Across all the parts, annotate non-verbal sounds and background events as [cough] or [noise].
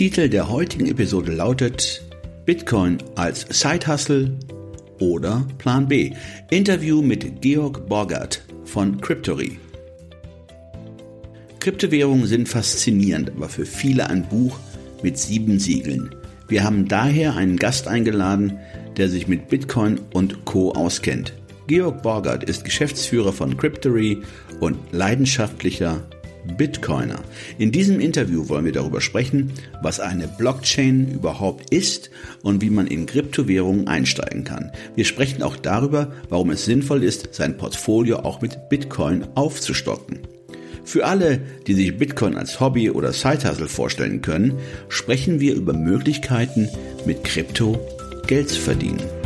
Titel der heutigen Episode lautet Bitcoin als Side-Hustle oder Plan B. Interview mit Georg Borgert von Cryptory. Kryptowährungen sind faszinierend, aber für viele ein Buch mit sieben Siegeln. Wir haben daher einen Gast eingeladen, der sich mit Bitcoin und Co. auskennt. Georg Borgert ist Geschäftsführer von Cryptory und leidenschaftlicher Bitcoiner. In diesem Interview wollen wir darüber sprechen, was eine Blockchain überhaupt ist und wie man in Kryptowährungen einsteigen kann. Wir sprechen auch darüber, warum es sinnvoll ist, sein Portfolio auch mit Bitcoin aufzustocken. Für alle, die sich Bitcoin als Hobby oder Sidehustle vorstellen können, sprechen wir über Möglichkeiten, mit Krypto Geld zu verdienen.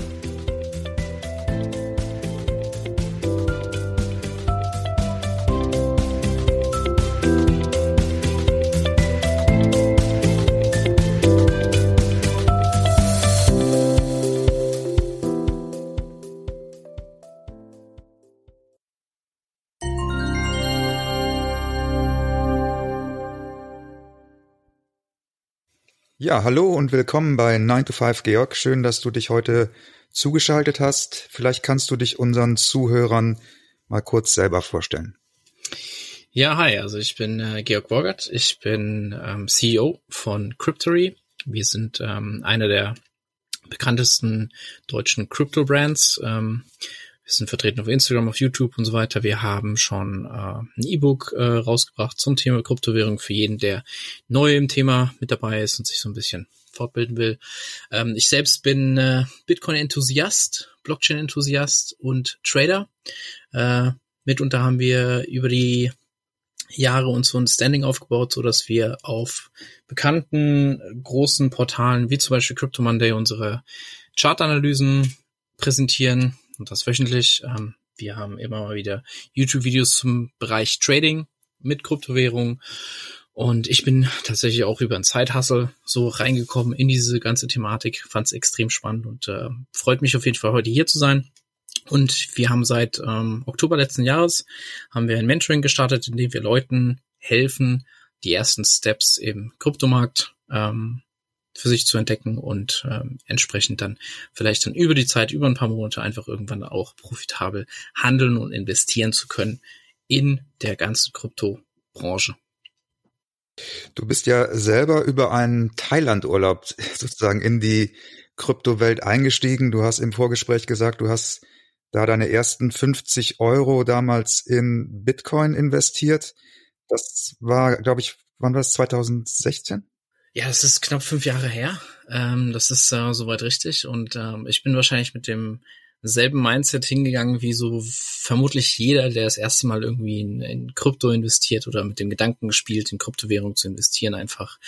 Ja, hallo und willkommen bei 9 to 5 Georg. Schön, dass du dich heute zugeschaltet hast. Vielleicht kannst du dich unseren Zuhörern mal kurz selber vorstellen. Ja, hi, also ich bin äh, Georg Borgert. Ich bin ähm, CEO von Cryptory. Wir sind ähm, eine der bekanntesten deutschen Crypto-Brands. Ähm, wir sind vertreten auf Instagram, auf YouTube und so weiter. Wir haben schon äh, ein E-Book äh, rausgebracht zum Thema Kryptowährung für jeden, der neu im Thema mit dabei ist und sich so ein bisschen fortbilden will. Ähm, ich selbst bin äh, Bitcoin-Enthusiast, Blockchain-Enthusiast und Trader. Äh, mitunter haben wir über die Jahre uns so ein Standing aufgebaut, so dass wir auf bekannten großen Portalen wie zum Beispiel Crypto Monday unsere Chartanalysen präsentieren und das wöchentlich. Ähm, wir haben immer mal wieder YouTube-Videos zum Bereich Trading mit Kryptowährungen. Und ich bin tatsächlich auch über ein Zeithassel so reingekommen in diese ganze Thematik, fand es extrem spannend und äh, freut mich auf jeden Fall heute hier zu sein. Und wir haben seit ähm, Oktober letzten Jahres haben wir ein Mentoring gestartet, in dem wir Leuten helfen, die ersten Steps im Kryptomarkt ähm, für sich zu entdecken und ähm, entsprechend dann vielleicht dann über die Zeit, über ein paar Monate einfach irgendwann auch profitabel handeln und investieren zu können in der ganzen Kryptobranche. Du bist ja selber über einen Thailand-Urlaub [laughs] sozusagen in die Kryptowelt eingestiegen. Du hast im Vorgespräch gesagt, du hast da deine ersten 50 Euro damals in Bitcoin investiert. Das war, glaube ich, wann war das? 2016? Ja, das ist knapp fünf Jahre her. Ähm, das ist äh, soweit richtig. Und ähm, ich bin wahrscheinlich mit dem selben Mindset hingegangen wie so vermutlich jeder, der das erste Mal irgendwie in, in Krypto investiert oder mit dem Gedanken gespielt, in Kryptowährung zu investieren, einfach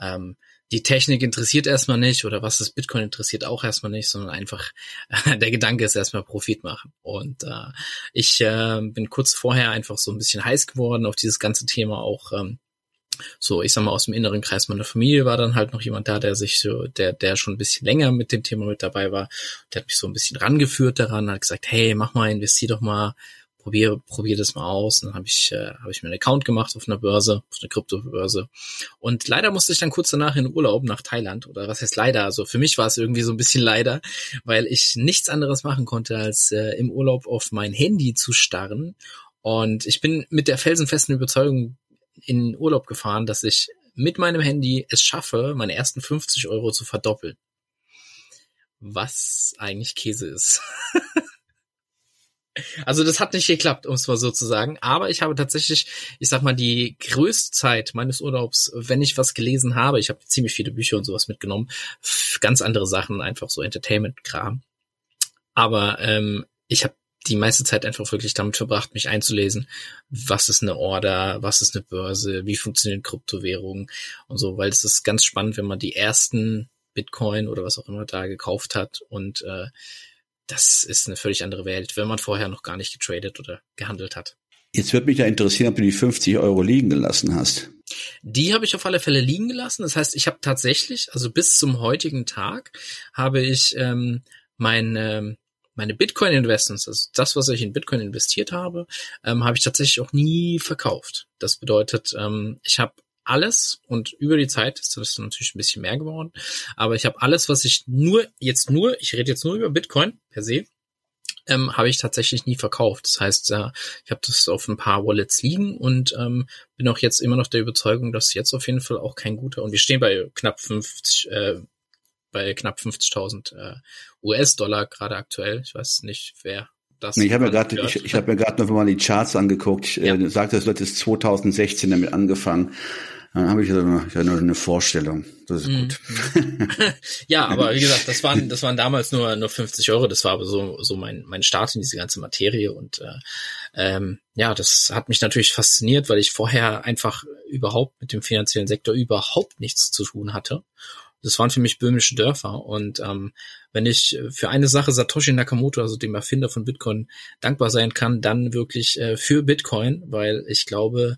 ähm, die Technik interessiert erstmal nicht oder was das Bitcoin interessiert auch erstmal nicht, sondern einfach äh, [laughs] der Gedanke ist erstmal Profit machen. Und äh, ich äh, bin kurz vorher einfach so ein bisschen heiß geworden auf dieses ganze Thema auch ähm, so, ich sag mal, aus dem inneren Kreis meiner Familie war dann halt noch jemand da, der sich so, der, der schon ein bisschen länger mit dem Thema mit dabei war. Der hat mich so ein bisschen rangeführt daran, hat gesagt, hey, mach mal, investier doch mal, probier, probier das mal aus. Und dann habe ich, äh, habe ich mir einen Account gemacht auf einer Börse, auf einer Kryptobörse. Und leider musste ich dann kurz danach in Urlaub nach Thailand. Oder was heißt leider? Also für mich war es irgendwie so ein bisschen leider, weil ich nichts anderes machen konnte, als äh, im Urlaub auf mein Handy zu starren. Und ich bin mit der felsenfesten Überzeugung in Urlaub gefahren, dass ich mit meinem Handy es schaffe, meine ersten 50 Euro zu verdoppeln. Was eigentlich Käse ist. [laughs] Also das hat nicht geklappt, um es mal so zu sagen. Aber ich habe tatsächlich, ich sag mal, die größte Zeit meines Urlaubs, wenn ich was gelesen habe, ich habe ziemlich viele Bücher und sowas mitgenommen, ganz andere Sachen, einfach so Entertainment-Kram. Aber ähm, ich habe die meiste Zeit einfach wirklich damit verbracht, mich einzulesen, was ist eine Order, was ist eine Börse, wie funktionieren Kryptowährungen und so, weil es ist ganz spannend, wenn man die ersten Bitcoin oder was auch immer da gekauft hat und äh, das ist eine völlig andere Welt, wenn man vorher noch gar nicht getradet oder gehandelt hat. Jetzt würde mich ja interessieren, ob du die 50 Euro liegen gelassen hast. Die habe ich auf alle Fälle liegen gelassen. Das heißt, ich habe tatsächlich, also bis zum heutigen Tag, habe ich ähm, meine meine Bitcoin-Investments, also das, was ich in Bitcoin investiert habe, ähm, habe ich tatsächlich auch nie verkauft. Das bedeutet, ähm, ich habe alles und über die Zeit ist das natürlich ein bisschen mehr geworden, aber ich habe alles, was ich nur jetzt nur, ich rede jetzt nur über Bitcoin per se, ähm, habe ich tatsächlich nie verkauft. Das heißt, äh, ich habe das auf ein paar Wallets liegen und ähm, bin auch jetzt immer noch der Überzeugung, dass jetzt auf jeden Fall auch kein guter und wir stehen bei knapp 50 äh, bei knapp 50.000 äh, US-Dollar gerade aktuell. Ich weiß nicht, wer das. Nee, ich habe mir gerade, ich, ich habe mir gerade noch mal die Charts angeguckt. Ich ja. äh, sagte, das wird jetzt 2016 damit angefangen. Dann habe ich ja nur eine Vorstellung. Das ist gut. Mhm. [laughs] ja, aber wie gesagt, das waren, [laughs] das waren damals nur nur 50 Euro. Das war aber so so mein mein Start in diese ganze Materie und äh, ähm, ja, das hat mich natürlich fasziniert, weil ich vorher einfach überhaupt mit dem finanziellen Sektor überhaupt nichts zu tun hatte das waren für mich böhmische Dörfer. Und ähm, wenn ich für eine Sache Satoshi Nakamoto, also dem Erfinder von Bitcoin, dankbar sein kann, dann wirklich äh, für Bitcoin, weil ich glaube,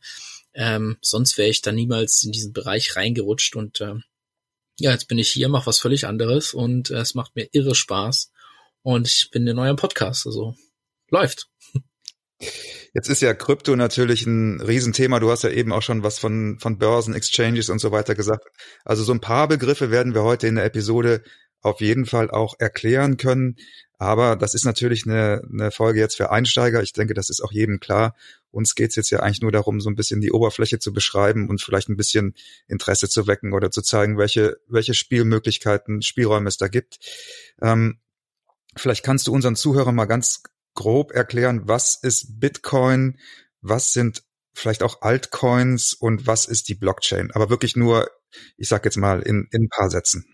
ähm, sonst wäre ich da niemals in diesen Bereich reingerutscht. Und ähm, ja, jetzt bin ich hier, mache was völlig anderes und äh, es macht mir irre Spaß. Und ich bin in eurem Podcast, also läuft. [laughs] Jetzt ist ja Krypto natürlich ein Riesenthema. Du hast ja eben auch schon was von, von Börsen, Exchanges und so weiter gesagt. Also so ein paar Begriffe werden wir heute in der Episode auf jeden Fall auch erklären können. Aber das ist natürlich eine, eine Folge jetzt für Einsteiger. Ich denke, das ist auch jedem klar. Uns geht's jetzt ja eigentlich nur darum, so ein bisschen die Oberfläche zu beschreiben und vielleicht ein bisschen Interesse zu wecken oder zu zeigen, welche, welche Spielmöglichkeiten, Spielräume es da gibt. Ähm, vielleicht kannst du unseren Zuhörern mal ganz grob erklären, was ist Bitcoin, was sind vielleicht auch Altcoins und was ist die Blockchain? Aber wirklich nur, ich sag jetzt mal, in, in ein paar Sätzen.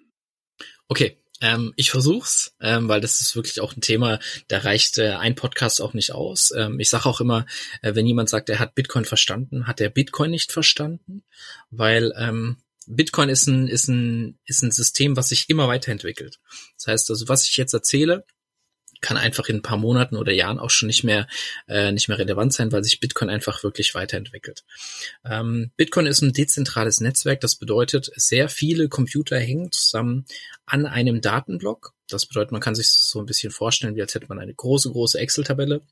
Okay, ähm, ich versuch's, ähm, weil das ist wirklich auch ein Thema, da reicht äh, ein Podcast auch nicht aus. Ähm, ich sage auch immer, äh, wenn jemand sagt, er hat Bitcoin verstanden, hat er Bitcoin nicht verstanden, weil ähm, Bitcoin ist ein, ist ein, ist ein System, was sich immer weiterentwickelt. Das heißt also, was ich jetzt erzähle, kann einfach in ein paar Monaten oder Jahren auch schon nicht mehr äh, nicht mehr relevant sein, weil sich Bitcoin einfach wirklich weiterentwickelt. Ähm, Bitcoin ist ein dezentrales Netzwerk, das bedeutet, sehr viele Computer hängen zusammen an einem Datenblock. Das bedeutet, man kann sich so ein bisschen vorstellen, wie als hätte man eine große, große Excel-Tabelle.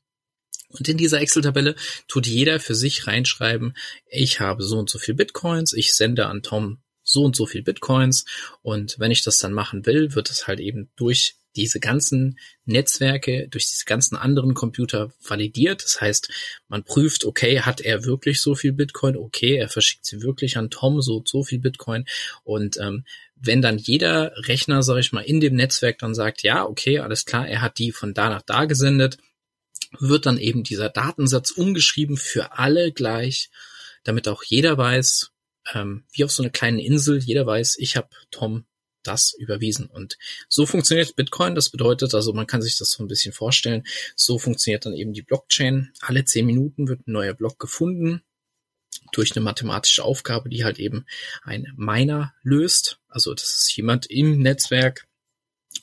Und in dieser Excel-Tabelle tut jeder für sich reinschreiben, ich habe so und so viel Bitcoins, ich sende an Tom so und so viel Bitcoins und wenn ich das dann machen will, wird es halt eben durch diese ganzen Netzwerke durch diese ganzen anderen Computer validiert. Das heißt, man prüft, okay, hat er wirklich so viel Bitcoin? Okay, er verschickt sie wirklich an Tom so so viel Bitcoin. Und ähm, wenn dann jeder Rechner, sage ich mal, in dem Netzwerk dann sagt, ja, okay, alles klar, er hat die von da nach da gesendet, wird dann eben dieser Datensatz umgeschrieben für alle gleich, damit auch jeder weiß, ähm, wie auf so einer kleinen Insel, jeder weiß, ich habe Tom das überwiesen. Und so funktioniert Bitcoin. Das bedeutet also, man kann sich das so ein bisschen vorstellen. So funktioniert dann eben die Blockchain. Alle zehn Minuten wird ein neuer Block gefunden durch eine mathematische Aufgabe, die halt eben ein Miner löst. Also das ist jemand im Netzwerk.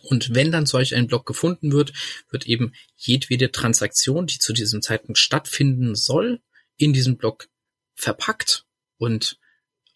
Und wenn dann solch ein Block gefunden wird, wird eben jedwede Transaktion, die zu diesem Zeitpunkt stattfinden soll, in diesem Block verpackt und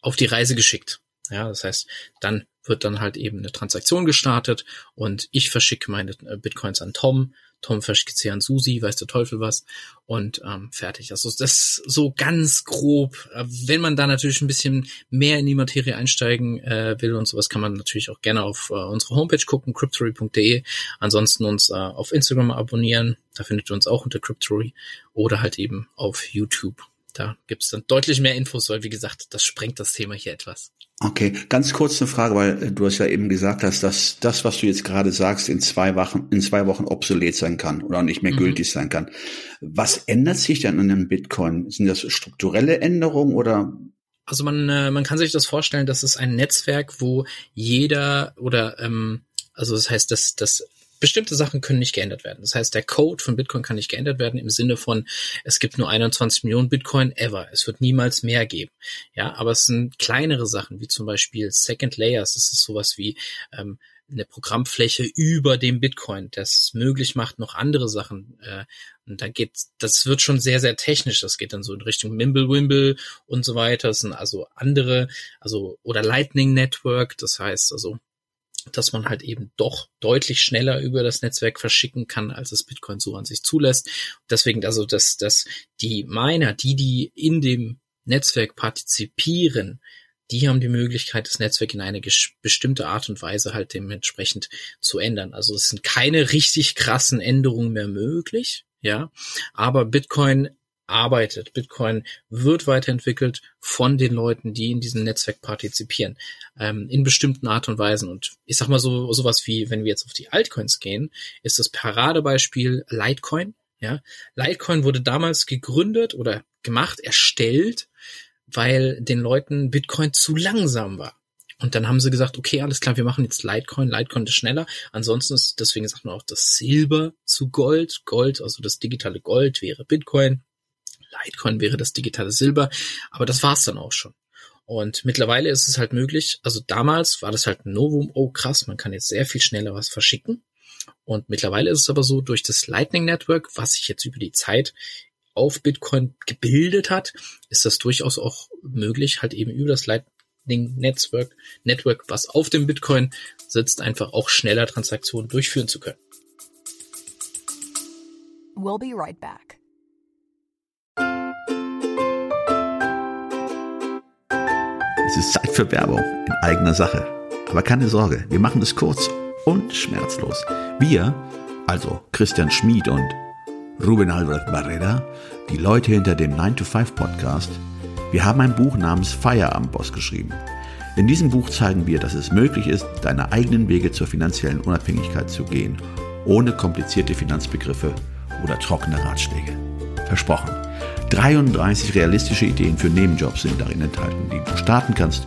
auf die Reise geschickt. Ja, das heißt, dann wird dann halt eben eine Transaktion gestartet und ich verschicke meine äh, Bitcoins an Tom. Tom verschickt sie an Susi, weiß der Teufel was und ähm, fertig. Also das ist so ganz grob. Äh, wenn man da natürlich ein bisschen mehr in die Materie einsteigen äh, will und sowas, kann man natürlich auch gerne auf äh, unsere Homepage gucken, cryptory.de. Ansonsten uns äh, auf Instagram abonnieren, da findet ihr uns auch unter Cryptory oder halt eben auf YouTube. Da gibt's dann deutlich mehr Infos, weil wie gesagt, das sprengt das Thema hier etwas. Okay, ganz kurz eine Frage, weil äh, du hast ja eben gesagt hast, dass das, was du jetzt gerade sagst, in zwei Wochen, in zwei Wochen obsolet sein kann oder nicht mehr mhm. gültig sein kann. Was ändert sich denn an einem Bitcoin? Sind das strukturelle Änderungen oder? Also man, äh, man kann sich das vorstellen, das ist ein Netzwerk, wo jeder oder ähm, also das heißt, dass das bestimmte Sachen können nicht geändert werden. Das heißt, der Code von Bitcoin kann nicht geändert werden im Sinne von, es gibt nur 21 Millionen Bitcoin ever. Es wird niemals mehr geben. Ja, aber es sind kleinere Sachen, wie zum Beispiel Second Layers. Das ist sowas wie ähm, eine Programmfläche über dem Bitcoin, das möglich macht, noch andere Sachen. Äh, und da geht, das wird schon sehr, sehr technisch. Das geht dann so in Richtung Mimblewimble und so weiter. Das sind also andere, also oder Lightning Network. Das heißt also dass man halt eben doch deutlich schneller über das Netzwerk verschicken kann, als es Bitcoin so an sich zulässt. Deswegen also, dass, dass die Miner, die, die in dem Netzwerk partizipieren, die haben die Möglichkeit, das Netzwerk in eine bestimmte Art und Weise halt dementsprechend zu ändern. Also es sind keine richtig krassen Änderungen mehr möglich, ja. Aber Bitcoin arbeitet. Bitcoin wird weiterentwickelt von den Leuten, die in diesem Netzwerk partizipieren, ähm, in bestimmten Art und Weisen. Und ich sag mal so sowas wie, wenn wir jetzt auf die Altcoins gehen, ist das Paradebeispiel Litecoin. Ja, Litecoin wurde damals gegründet oder gemacht, erstellt, weil den Leuten Bitcoin zu langsam war. Und dann haben sie gesagt, okay, alles klar, wir machen jetzt Litecoin. Litecoin ist schneller. Ansonsten ist, deswegen sagt man auch das Silber zu Gold. Gold, also das digitale Gold wäre Bitcoin. Litecoin wäre das digitale Silber, aber das war's dann auch schon. Und mittlerweile ist es halt möglich, also damals war das halt ein Novum, oh krass, man kann jetzt sehr viel schneller was verschicken. Und mittlerweile ist es aber so, durch das Lightning Network, was sich jetzt über die Zeit auf Bitcoin gebildet hat, ist das durchaus auch möglich, halt eben über das Lightning Network, Network, was auf dem Bitcoin sitzt, einfach auch schneller Transaktionen durchführen zu können. We'll be right back. Für Werbung in eigener Sache. Aber keine Sorge, wir machen es kurz und schmerzlos. Wir, also Christian Schmid und Ruben Albert Barrera, die Leute hinter dem 9-to-5 Podcast, wir haben ein Buch namens Feierabendboss geschrieben. In diesem Buch zeigen wir, dass es möglich ist, deine eigenen Wege zur finanziellen Unabhängigkeit zu gehen, ohne komplizierte Finanzbegriffe oder trockene Ratschläge. Versprochen. 33 realistische Ideen für Nebenjobs sind darin enthalten, die du starten kannst,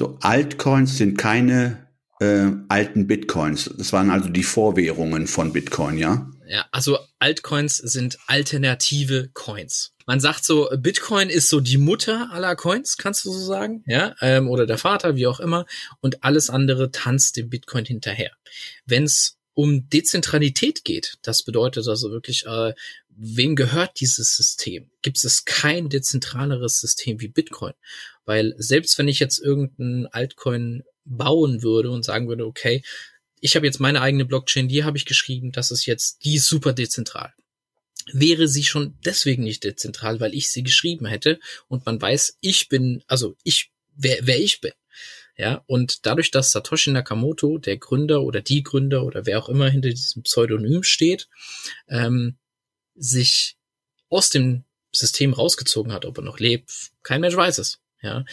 Also Altcoins sind keine äh, alten Bitcoins. Das waren also die Vorwährungen von Bitcoin, ja? Ja, also Altcoins sind alternative Coins. Man sagt so, Bitcoin ist so die Mutter aller Coins, kannst du so sagen, ja, ähm, oder der Vater, wie auch immer, und alles andere tanzt dem Bitcoin hinterher. Wenn es um Dezentralität geht, das bedeutet also wirklich, äh, wem gehört dieses System? Gibt es kein dezentraleres System wie Bitcoin? Weil selbst wenn ich jetzt irgendein Altcoin bauen würde und sagen würde, okay, ich habe jetzt meine eigene Blockchain, die habe ich geschrieben, das ist jetzt, die ist super dezentral. Wäre sie schon deswegen nicht dezentral, weil ich sie geschrieben hätte und man weiß, ich bin, also ich, wer, wer ich bin. Ja, und dadurch, dass Satoshi Nakamoto, der Gründer oder die Gründer oder wer auch immer hinter diesem Pseudonym steht, ähm, sich aus dem System rausgezogen hat, ob er noch lebt, kein Mensch weiß es. Ja,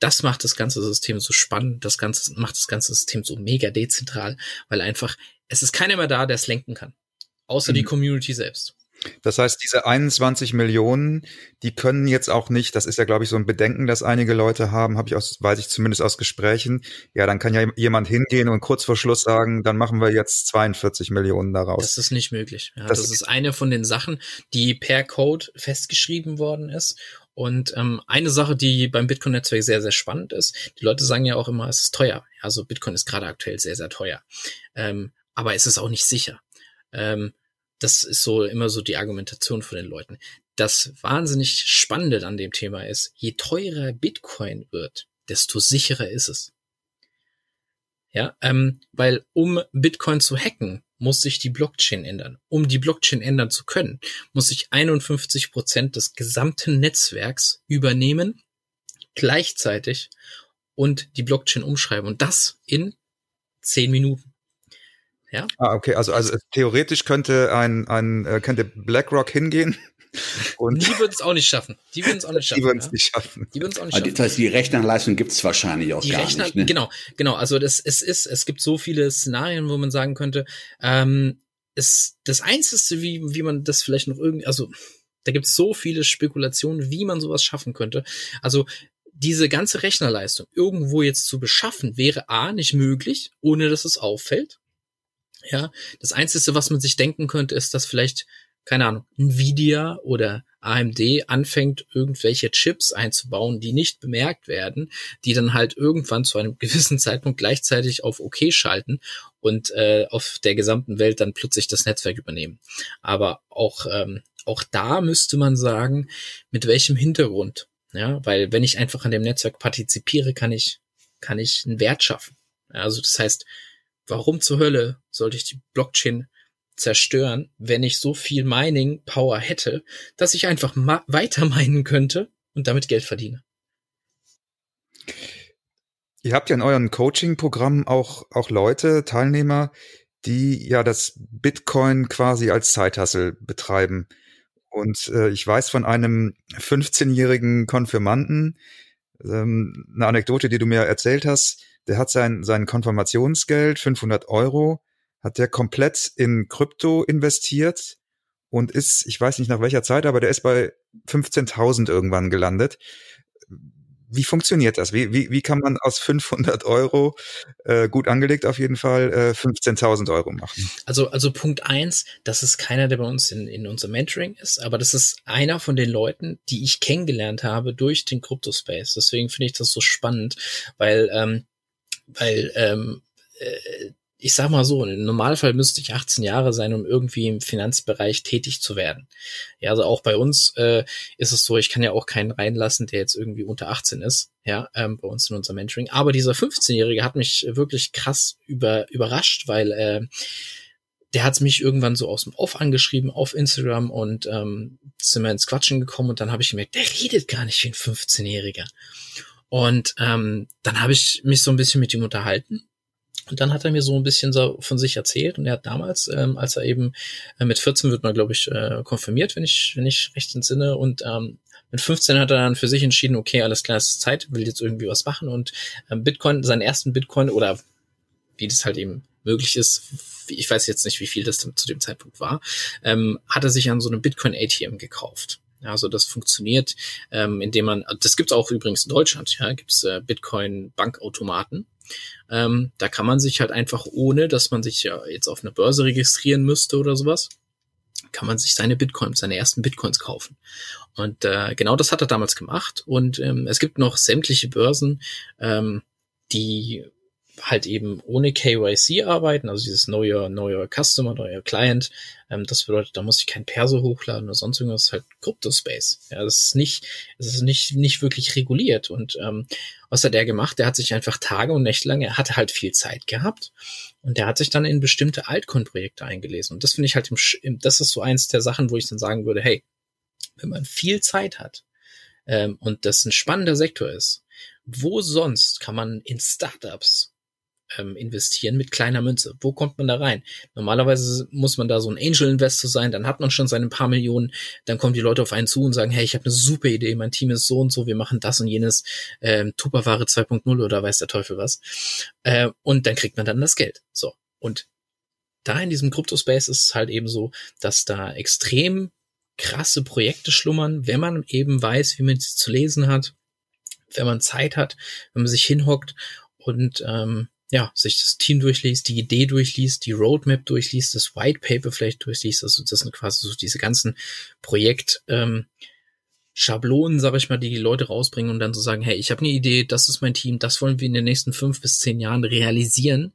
das macht das ganze System so spannend, das ganze macht das ganze System so mega dezentral, weil einfach es ist keiner mehr da, der es lenken kann, außer mhm. die Community selbst. Das heißt, diese 21 Millionen, die können jetzt auch nicht, das ist ja, glaube ich, so ein Bedenken, das einige Leute haben, habe ich aus, weiß ich zumindest aus Gesprächen. Ja, dann kann ja jemand hingehen und kurz vor Schluss sagen, dann machen wir jetzt 42 Millionen daraus. Das ist nicht möglich. Ja, das, das ist eine von den Sachen, die per Code festgeschrieben worden ist. Und ähm, eine Sache, die beim Bitcoin-Netzwerk sehr, sehr spannend ist, die Leute sagen ja auch immer, es ist teuer. Also Bitcoin ist gerade aktuell sehr, sehr teuer. Ähm, aber es ist auch nicht sicher. Ähm, das ist so immer so die Argumentation von den Leuten. Das wahnsinnig Spannende an dem Thema ist, je teurer Bitcoin wird, desto sicherer ist es. Ja, ähm, weil um Bitcoin zu hacken, muss sich die Blockchain ändern. Um die Blockchain ändern zu können, muss sich 51 Prozent des gesamten Netzwerks übernehmen, gleichzeitig und die Blockchain umschreiben. Und das in zehn Minuten. Ja. Ah, okay. Also, also theoretisch könnte ein, ein äh, könnte BlackRock hingehen [laughs] und die würden es auch nicht schaffen. Die würden es auch nicht schaffen. Die würden es ja? nicht schaffen. Die würden es auch nicht schaffen. Das heißt, die Rechnerleistung gibt es wahrscheinlich auch die gar Rechner, nicht. Ne? Genau, genau. Also das es ist, es gibt so viele Szenarien, wo man sagen könnte, ähm, es, das Einzige, wie, wie man das vielleicht noch irgendwie, also da gibt es so viele Spekulationen, wie man sowas schaffen könnte. Also diese ganze Rechnerleistung irgendwo jetzt zu beschaffen, wäre A nicht möglich, ohne dass es auffällt. Ja, das Einzige, was man sich denken könnte, ist, dass vielleicht keine Ahnung, Nvidia oder AMD anfängt, irgendwelche Chips einzubauen, die nicht bemerkt werden, die dann halt irgendwann zu einem [laughs] gewissen Zeitpunkt gleichzeitig auf OK schalten und äh, auf der gesamten Welt dann plötzlich das Netzwerk übernehmen. Aber auch, ähm, auch da müsste man sagen, mit welchem Hintergrund. Ja, weil wenn ich einfach an dem Netzwerk partizipiere, kann ich, kann ich einen Wert schaffen. Also das heißt, warum zur Hölle sollte ich die Blockchain zerstören, wenn ich so viel Mining Power hätte, dass ich einfach weiter minen könnte und damit Geld verdiene. Ihr habt ja in euren Coaching-Programm auch, auch Leute, Teilnehmer, die ja das Bitcoin quasi als Zeithassel betreiben. Und äh, ich weiß von einem 15-jährigen Konfirmanden, ähm, eine Anekdote, die du mir erzählt hast, der hat sein, sein Konfirmationsgeld, 500 Euro, hat der komplett in Krypto investiert und ist, ich weiß nicht nach welcher Zeit, aber der ist bei 15.000 irgendwann gelandet. Wie funktioniert das? Wie, wie, wie kann man aus 500 Euro, äh, gut angelegt auf jeden Fall, äh, 15.000 Euro machen? Also, also Punkt eins, das ist keiner, der bei uns in, in unserem Mentoring ist, aber das ist einer von den Leuten, die ich kennengelernt habe durch den Crypto-Space. Deswegen finde ich das so spannend, weil, ähm, weil ähm, äh, ich sag mal so, im Normalfall müsste ich 18 Jahre sein, um irgendwie im Finanzbereich tätig zu werden. Ja, also auch bei uns äh, ist es so, ich kann ja auch keinen reinlassen, der jetzt irgendwie unter 18 ist, ja, ähm, bei uns in unserem Mentoring. Aber dieser 15-Jährige hat mich wirklich krass über, überrascht, weil äh, der hat mich irgendwann so aus dem Off angeschrieben auf Instagram und ähm, sind wir ins Quatschen gekommen und dann habe ich gemerkt, der redet gar nicht wie ein 15-Jähriger. Und ähm, dann habe ich mich so ein bisschen mit ihm unterhalten. Und dann hat er mir so ein bisschen so von sich erzählt. Und er hat damals, ähm, als er eben äh, mit 14 wird man, glaube ich, äh, konfirmiert, wenn ich, wenn ich recht entsinne. Und ähm, mit 15 hat er dann für sich entschieden, okay, alles klar, es ist Zeit, will jetzt irgendwie was machen. Und ähm, Bitcoin, seinen ersten Bitcoin oder wie das halt eben möglich ist, ich weiß jetzt nicht, wie viel das zu dem Zeitpunkt war, ähm, hat er sich an so einem Bitcoin ATM gekauft. Also das funktioniert, ähm, indem man, das gibt's auch übrigens in Deutschland, ja, gibt's äh, Bitcoin Bankautomaten. Ähm, da kann man sich halt einfach, ohne dass man sich ja jetzt auf eine Börse registrieren müsste oder sowas, kann man sich seine Bitcoins, seine ersten Bitcoins kaufen. Und äh, genau das hat er damals gemacht. Und ähm, es gibt noch sämtliche Börsen, ähm, die halt eben ohne KYC arbeiten, also dieses Know Your, Know Your Customer, Know Your Client. Ähm, das bedeutet, da muss ich kein Perso hochladen oder sonst irgendwas, halt Crypto-Space. Ja, das ist nicht, das ist nicht, nicht wirklich reguliert. Und ähm, was hat er gemacht? Der hat sich einfach Tage und Nächte lang, er hatte halt viel Zeit gehabt. Und der hat sich dann in bestimmte Altcoin-Projekte eingelesen. Und das finde ich halt, im, im, das ist so eins der Sachen, wo ich dann sagen würde, hey, wenn man viel Zeit hat ähm, und das ein spannender Sektor ist, wo sonst kann man in Startups ähm, investieren mit kleiner Münze. Wo kommt man da rein? Normalerweise muss man da so ein Angel-Investor sein, dann hat man schon seine paar Millionen, dann kommen die Leute auf einen zu und sagen, hey, ich habe eine super Idee, mein Team ist so und so, wir machen das und jenes, ähm, Tupperware 2.0 oder weiß der Teufel was. Äh, und dann kriegt man dann das Geld. So. Und da in diesem Crypto-Space ist es halt eben so, dass da extrem krasse Projekte schlummern, wenn man eben weiß, wie man sie zu lesen hat, wenn man Zeit hat, wenn man sich hinhockt und ähm, ja, sich das Team durchliest, die Idee durchliest, die Roadmap durchliest, das White Paper vielleicht durchliest, also das sind quasi so diese ganzen Projekt, ähm, Schablonen, sag ich mal, die die Leute rausbringen und dann so sagen, hey, ich habe eine Idee, das ist mein Team, das wollen wir in den nächsten fünf bis zehn Jahren realisieren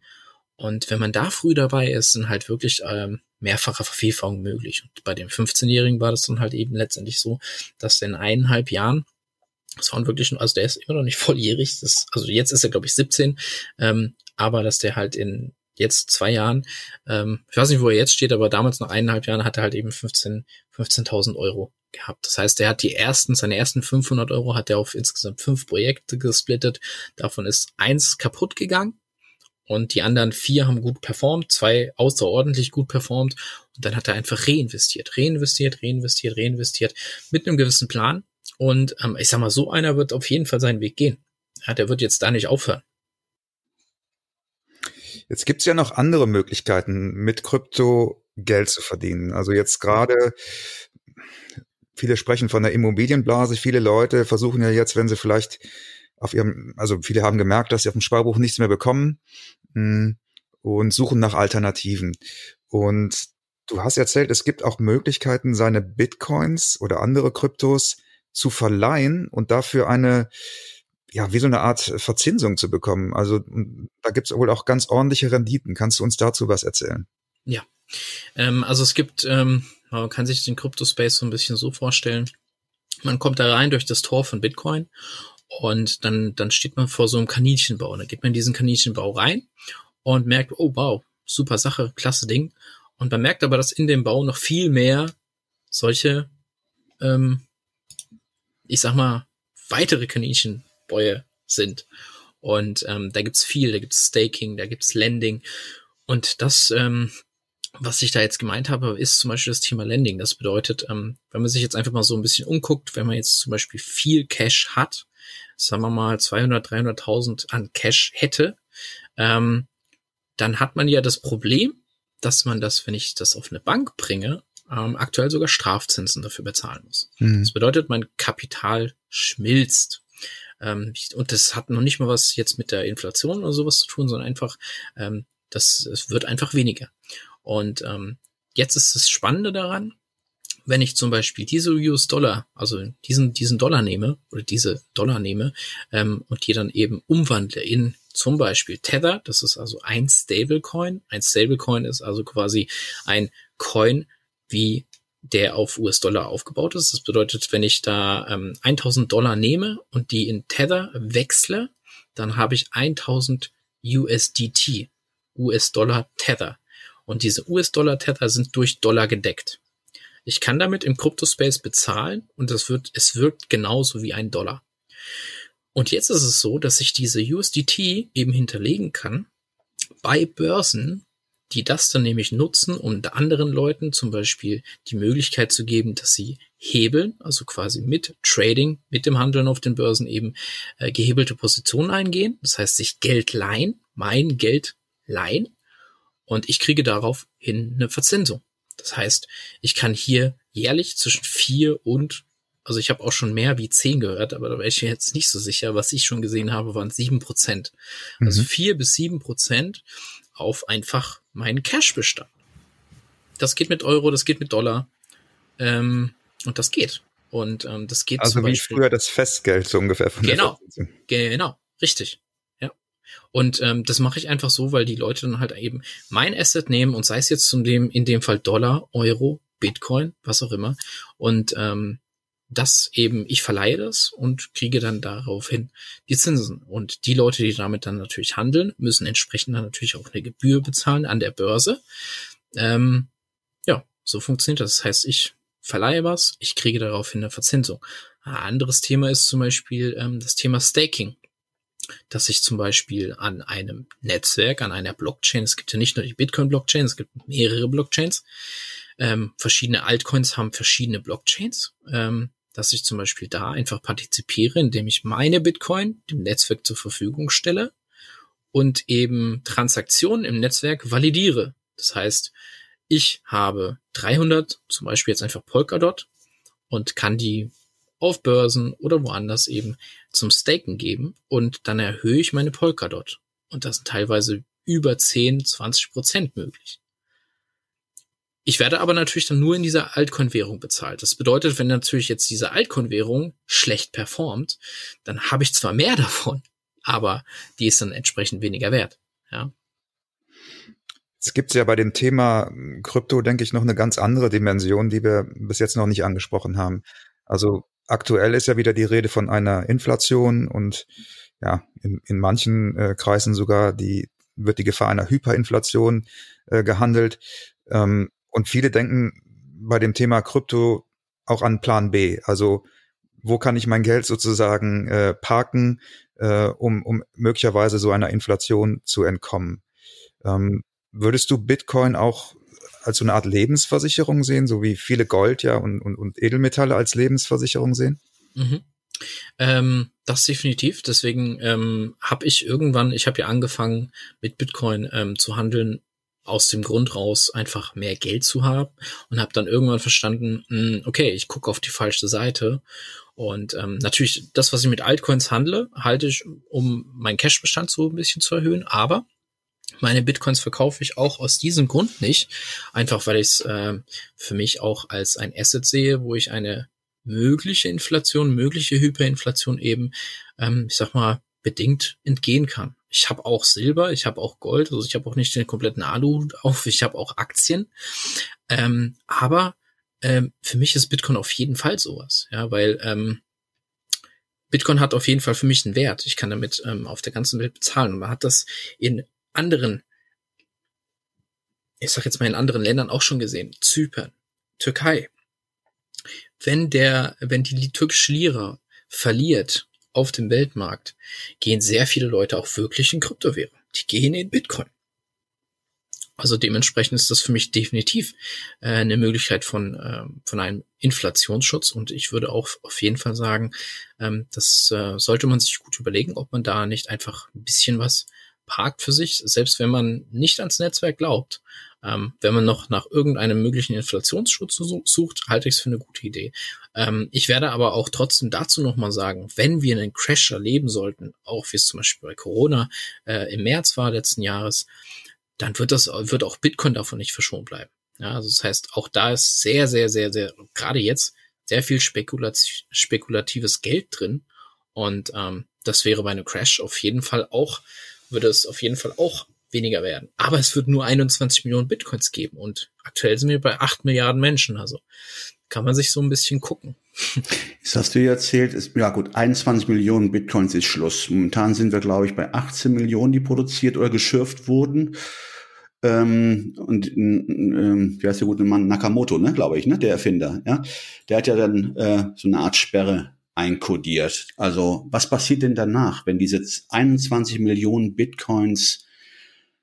Und wenn man da früh dabei ist, sind halt wirklich ähm, mehrfache Vervielfachung möglich. Und bei dem 15-Jährigen war das dann halt eben letztendlich so, dass in eineinhalb Jahren, das waren wirklich, also der ist immer noch nicht [laughs] volljährig, das, also jetzt ist er glaube ich 17, ähm, aber dass der halt in jetzt zwei Jahren, ähm, ich weiß nicht, wo er jetzt steht, aber damals nach eineinhalb Jahren hat er halt eben 15, 15.000 Euro gehabt. Das heißt, er hat die ersten, seine ersten 500 Euro hat er auf insgesamt fünf Projekte gesplittet. Davon ist eins kaputt gegangen und die anderen vier haben gut performt, zwei außerordentlich gut performt und dann hat er einfach reinvestiert, reinvestiert, reinvestiert, reinvestiert mit einem gewissen Plan und ähm, ich sag mal, so einer wird auf jeden Fall seinen Weg gehen. Ja, der wird jetzt da nicht aufhören. Jetzt gibt's ja noch andere Möglichkeiten, mit Krypto Geld zu verdienen. Also jetzt gerade, viele sprechen von der Immobilienblase, viele Leute versuchen ja jetzt, wenn sie vielleicht auf ihrem, also viele haben gemerkt, dass sie auf dem Sparbuch nichts mehr bekommen hm, und suchen nach Alternativen. Und du hast erzählt, es gibt auch Möglichkeiten, seine Bitcoins oder andere Kryptos zu verleihen und dafür eine, ja, wie so eine Art Verzinsung zu bekommen. Also da gibt es wohl auch ganz ordentliche Renditen. Kannst du uns dazu was erzählen? Ja, ähm, also es gibt, ähm, man kann sich den Crypto-Space so ein bisschen so vorstellen, man kommt da rein durch das Tor von Bitcoin und dann, dann steht man vor so einem Kaninchenbau. Da geht man in diesen Kaninchenbau rein und merkt, oh wow, super Sache, klasse Ding. Und man merkt aber, dass in dem Bau noch viel mehr solche, ähm, ich sag mal, weitere Kaninchenbäue sind. Und ähm, da gibt's viel, da gibt's Staking, da gibt's Lending. Und das, ähm, was ich da jetzt gemeint habe, ist zum Beispiel das Thema Lending. Das bedeutet, ähm, wenn man sich jetzt einfach mal so ein bisschen umguckt, wenn man jetzt zum Beispiel viel Cash hat, sagen wir mal 200, 300.000 an Cash hätte, ähm, dann hat man ja das Problem, dass man das, wenn ich das auf eine Bank bringe, ähm, aktuell sogar Strafzinsen dafür bezahlen muss. Mhm. Das bedeutet, mein Kapital schmilzt. Ähm, und das hat noch nicht mal was jetzt mit der Inflation oder sowas zu tun, sondern einfach, ähm, das, es wird einfach weniger. Und ähm, jetzt ist das Spannende daran, wenn ich zum Beispiel diese US-Dollar, also diesen, diesen Dollar nehme oder diese Dollar nehme ähm, und die dann eben umwandle in zum Beispiel Tether, das ist also ein Stablecoin. Ein Stablecoin ist also quasi ein Coin, wie der auf US-Dollar aufgebaut ist. Das bedeutet, wenn ich da ähm, 1000 Dollar nehme und die in Tether wechsle, dann habe ich 1000 USDT, US-Dollar Tether. Und diese US-Dollar-Tether sind durch Dollar gedeckt. Ich kann damit im Kryptospace bezahlen und das wird, es wirkt genauso wie ein Dollar. Und jetzt ist es so, dass ich diese USDT eben hinterlegen kann bei Börsen, die das dann nämlich nutzen, um anderen Leuten zum Beispiel die Möglichkeit zu geben, dass sie hebeln, also quasi mit Trading, mit dem Handeln auf den Börsen eben äh, gehebelte Positionen eingehen. Das heißt, sich Geld leihen, mein Geld leihen und ich kriege darauf hin eine Verzinsung. Das heißt, ich kann hier jährlich zwischen vier und, also ich habe auch schon mehr wie zehn gehört, aber da wäre ich jetzt nicht so sicher. Was ich schon gesehen habe, waren sieben Prozent. Also mhm. vier bis sieben Prozent auf einfach meinen Cashbestand. Das geht mit Euro, das geht mit Dollar. Ähm, und das geht. Und ähm, das geht Also wie Beispiel, früher das Festgeld so ungefähr von Genau, genau, richtig. Und ähm, das mache ich einfach so, weil die Leute dann halt eben mein Asset nehmen und sei es jetzt zum dem, in dem Fall Dollar, Euro, Bitcoin, was auch immer. Und ähm, das eben, ich verleihe das und kriege dann daraufhin die Zinsen. Und die Leute, die damit dann natürlich handeln, müssen entsprechend dann natürlich auch eine Gebühr bezahlen an der Börse. Ähm, ja, so funktioniert das. Das heißt, ich verleihe was, ich kriege daraufhin eine Verzinsung. Ein anderes Thema ist zum Beispiel ähm, das Thema Staking dass ich zum Beispiel an einem Netzwerk, an einer Blockchain, es gibt ja nicht nur die Bitcoin-Blockchain, es gibt mehrere Blockchains, ähm, verschiedene Altcoins haben verschiedene Blockchains, ähm, dass ich zum Beispiel da einfach partizipiere, indem ich meine Bitcoin dem Netzwerk zur Verfügung stelle und eben Transaktionen im Netzwerk validiere. Das heißt, ich habe 300, zum Beispiel jetzt einfach Polkadot und kann die auf Börsen oder woanders eben zum Staken geben und dann erhöhe ich meine Polkadot. Und das sind teilweise über 10, 20 Prozent möglich. Ich werde aber natürlich dann nur in dieser Altcoin-Währung bezahlt. Das bedeutet, wenn natürlich jetzt diese Altcoin-Währung schlecht performt, dann habe ich zwar mehr [laughs] davon, aber die ist dann entsprechend weniger wert. Ja. Es gibt ja bei dem Thema Krypto, denke ich, noch eine ganz andere Dimension, die wir bis jetzt noch nicht angesprochen haben. Also aktuell ist ja wieder die Rede von einer Inflation und ja, in, in manchen äh, Kreisen sogar die wird die Gefahr einer Hyperinflation äh, gehandelt. Ähm, und viele denken bei dem Thema Krypto auch an Plan B. Also wo kann ich mein Geld sozusagen äh, parken, äh, um, um möglicherweise so einer Inflation zu entkommen. Ähm, würdest du Bitcoin auch als so eine Art Lebensversicherung sehen, so wie viele Gold ja und, und, und Edelmetalle als Lebensversicherung sehen? Mhm. Ähm, das definitiv. Deswegen ähm, habe ich irgendwann, ich habe ja angefangen mit Bitcoin ähm, zu handeln, aus dem Grund raus einfach mehr Geld zu haben und habe dann irgendwann verstanden, hm, okay, ich gucke auf die falsche Seite. Und ähm, natürlich das, was ich mit Altcoins handle, halte ich, um meinen Cashbestand so ein bisschen zu erhöhen, aber meine Bitcoins verkaufe ich auch aus diesem Grund nicht, einfach weil ich es äh, für mich auch als ein Asset sehe, wo ich eine mögliche Inflation, mögliche Hyperinflation eben, ähm, ich sag mal, bedingt entgehen kann. Ich habe auch Silber, ich habe auch Gold, also ich habe auch nicht den kompletten Alu auf, ich habe auch Aktien. Ähm, aber ähm, für mich ist Bitcoin auf jeden Fall sowas, ja, weil ähm, Bitcoin hat auf jeden Fall für mich einen Wert. Ich kann damit ähm, auf der ganzen Welt bezahlen. Und man hat das in anderen, ich sag jetzt mal in anderen Ländern auch schon gesehen. Zypern, Türkei. Wenn der, wenn die türkische Lira verliert auf dem Weltmarkt, gehen sehr viele Leute auch wirklich in Kryptowährung. Die gehen in Bitcoin. Also dementsprechend ist das für mich definitiv äh, eine Möglichkeit von, äh, von einem Inflationsschutz. Und ich würde auch auf jeden Fall sagen, ähm, das äh, sollte man sich gut überlegen, ob man da nicht einfach ein bisschen was parkt für sich, selbst wenn man nicht ans Netzwerk glaubt. Ähm, wenn man noch nach irgendeinem möglichen Inflationsschutz sucht, halte ich es für eine gute Idee. Ähm, ich werde aber auch trotzdem dazu nochmal sagen, wenn wir einen Crash erleben sollten, auch wie es zum Beispiel bei Corona äh, im März war letzten Jahres, dann wird das, wird auch Bitcoin davon nicht verschont bleiben. Ja, also das heißt, auch da ist sehr, sehr, sehr, sehr, gerade jetzt sehr viel Spekulat spekulatives Geld drin. Und ähm, das wäre bei einem Crash auf jeden Fall auch, würde es auf jeden Fall auch weniger werden. Aber es wird nur 21 Millionen Bitcoins geben und aktuell sind wir bei 8 Milliarden Menschen. Also kann man sich so ein bisschen gucken. [laughs] Das hast du ja erzählt, ist, ja gut, 21 Millionen Bitcoins ist Schluss. Momentan sind wir, glaube ich, bei 18 Millionen, die produziert oder geschürft wurden. Ähm, und ähm, wie heißt der gute Mann? Nakamoto, ne, glaube ich, ne, der Erfinder, ja. Der hat ja dann äh, so eine Art Sperre einkodiert. Also, was passiert denn danach, wenn diese 21 Millionen Bitcoins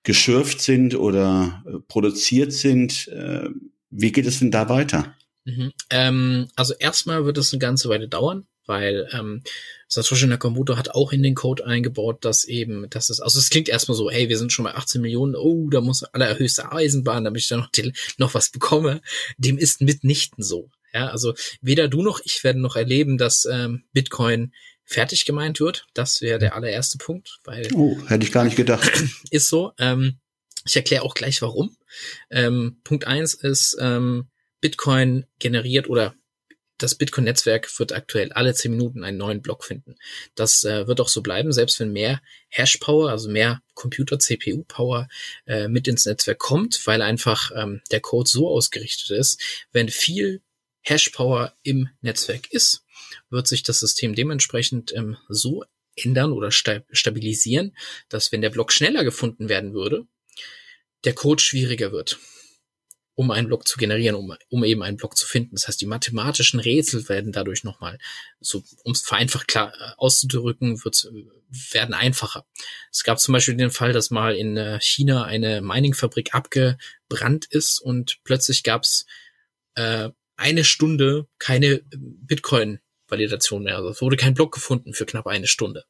geschürft sind oder äh, produziert sind? Äh, wie geht es denn da weiter? Mhm. Ähm, also erstmal wird es eine ganze Weile dauern, weil ähm, Satoshi Nakamoto hat auch in den Code eingebaut, dass eben, dass es, also es klingt erstmal so, hey, wir sind schon bei 18 Millionen, oh, da muss allerhöchste Eisenbahn, damit ich da noch, die, noch was bekomme. Dem ist mitnichten so. Ja, also weder du noch ich werden noch erleben, dass ähm, Bitcoin fertig gemeint wird. Das wäre der allererste Punkt, weil. Oh, hätte ich gar nicht gedacht. [clears throat] Ist so. Ähm, ich erkläre auch gleich warum. Ähm, Punkt eins ist, ähm, Bitcoin generiert oder das Bitcoin-Netzwerk wird aktuell alle zehn Minuten einen neuen Block finden. Das äh, wird auch so bleiben, selbst wenn mehr Hash-Power, also mehr Computer-CPU-Power äh, mit ins Netzwerk kommt, weil einfach ähm, der Code so ausgerichtet ist, wenn viel Hash-Power im Netzwerk ist, wird sich das System dementsprechend ähm, so ändern oder sta stabilisieren, dass wenn der Block schneller gefunden werden würde, der Code schwieriger wird um einen Block zu generieren, um, um eben einen Block zu finden. Das heißt, die mathematischen Rätsel werden dadurch nochmal, so um es vereinfacht klar äh, auszudrücken, wird, werden einfacher. Es gab zum Beispiel den Fall, dass mal in äh, China eine Miningfabrik abgebrannt ist und plötzlich gab es äh, eine Stunde keine Bitcoin-Validation mehr. Also es wurde kein Block gefunden für knapp eine Stunde.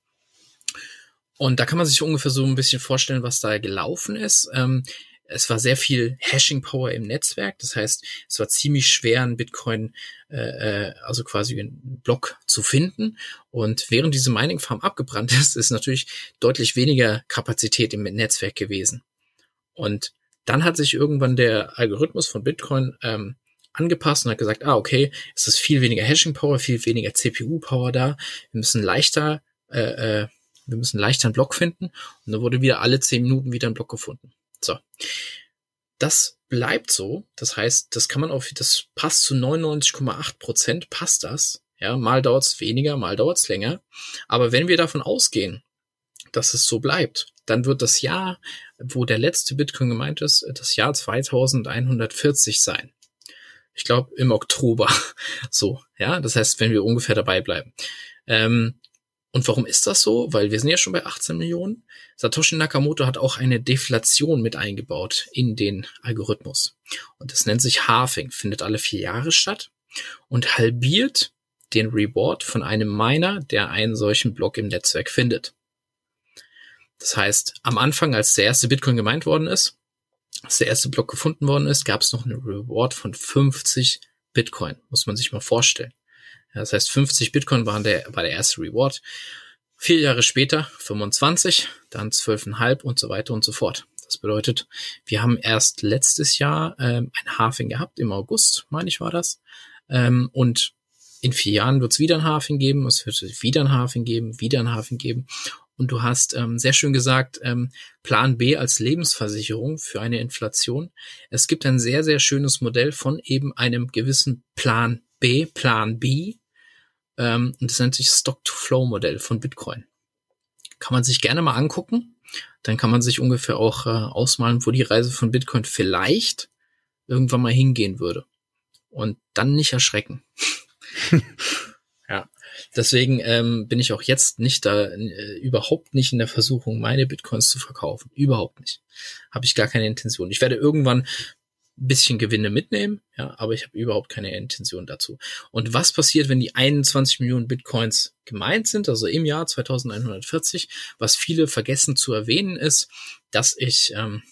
Und da kann man sich ungefähr so ein bisschen vorstellen, was da gelaufen ist. Ähm, es war sehr viel Hashing Power im Netzwerk. Das heißt, es war ziemlich schwer, einen Bitcoin, äh, äh, also quasi einen Block zu finden. Und während diese Mining Farm abgebrannt [laughs] ist, ist natürlich deutlich weniger Kapazität im Netzwerk gewesen. Und dann hat sich irgendwann der Algorithmus von Bitcoin ähm, angepasst und hat gesagt, ah, okay, es ist viel weniger Hashing Power, viel weniger CPU Power da. Wir müssen leichter, äh, äh, wir müssen leichter einen Block finden. Und dann wurde wieder alle zehn Minuten wieder ein Block gefunden. So. das bleibt so. Das heißt, das kann man auf, das passt zu 99,8 Prozent, passt das. Ja, mal dauert's weniger, mal dauert's länger. Aber wenn wir davon ausgehen, dass es so bleibt, dann wird das Jahr, wo der letzte Bitcoin gemeint ist, das Jahr 2140 sein. Ich glaube im Oktober. [laughs] So, ja, das heißt, wenn wir ungefähr dabei bleiben. Ähm, und warum ist das so? Weil wir sind ja schon bei 18 Millionen. Satoshi Nakamoto hat auch eine Deflation mit eingebaut in den Algorithmus. Und das nennt sich Halving, findet alle vier Jahre statt und halbiert den Reward von einem Miner, der einen solchen Block im Netzwerk findet. Das heißt, am Anfang, als der erste Bitcoin gemeint worden ist, als der erste Block gefunden worden ist, gab es noch einen Reward von 50 Bitcoin. Muss man sich mal vorstellen. Das heißt, 50 Bitcoin waren der, war der erste Reward. Vier Jahre später 25, dann 12,5 und so weiter und so fort. Das bedeutet, wir haben erst letztes Jahr ähm, ein Halving gehabt, im August, meine ich war das. Ähm, und in vier Jahren wird es wieder ein Halving geben, es wird wieder ein Halving geben, wieder ein Halving geben. Und du hast ähm, sehr schön gesagt, ähm, Plan B als Lebensversicherung für eine Inflation. Es gibt ein sehr, sehr schönes Modell von eben einem gewissen Plan B, Plan B. Ähm, und das nennt sich Stock-to-Flow-Modell von Bitcoin. Kann man sich gerne mal angucken. Dann kann man sich ungefähr auch äh, ausmalen, wo die Reise von Bitcoin vielleicht irgendwann mal hingehen würde. Und dann nicht erschrecken. [laughs] [laughs] ja. Deswegen ähm, bin ich auch jetzt nicht da, äh, überhaupt nicht in der Versuchung, meine Bitcoins zu verkaufen. Überhaupt nicht. Habe ich gar keine Intention. Ich werde irgendwann bisschen Gewinne mitnehmen, ja, aber ich habe überhaupt keine Intention dazu. Und was passiert, wenn die 21 Millionen Bitcoins gemeint sind, also im Jahr 2140? Was viele vergessen zu erwähnen ist, dass ich, ähm,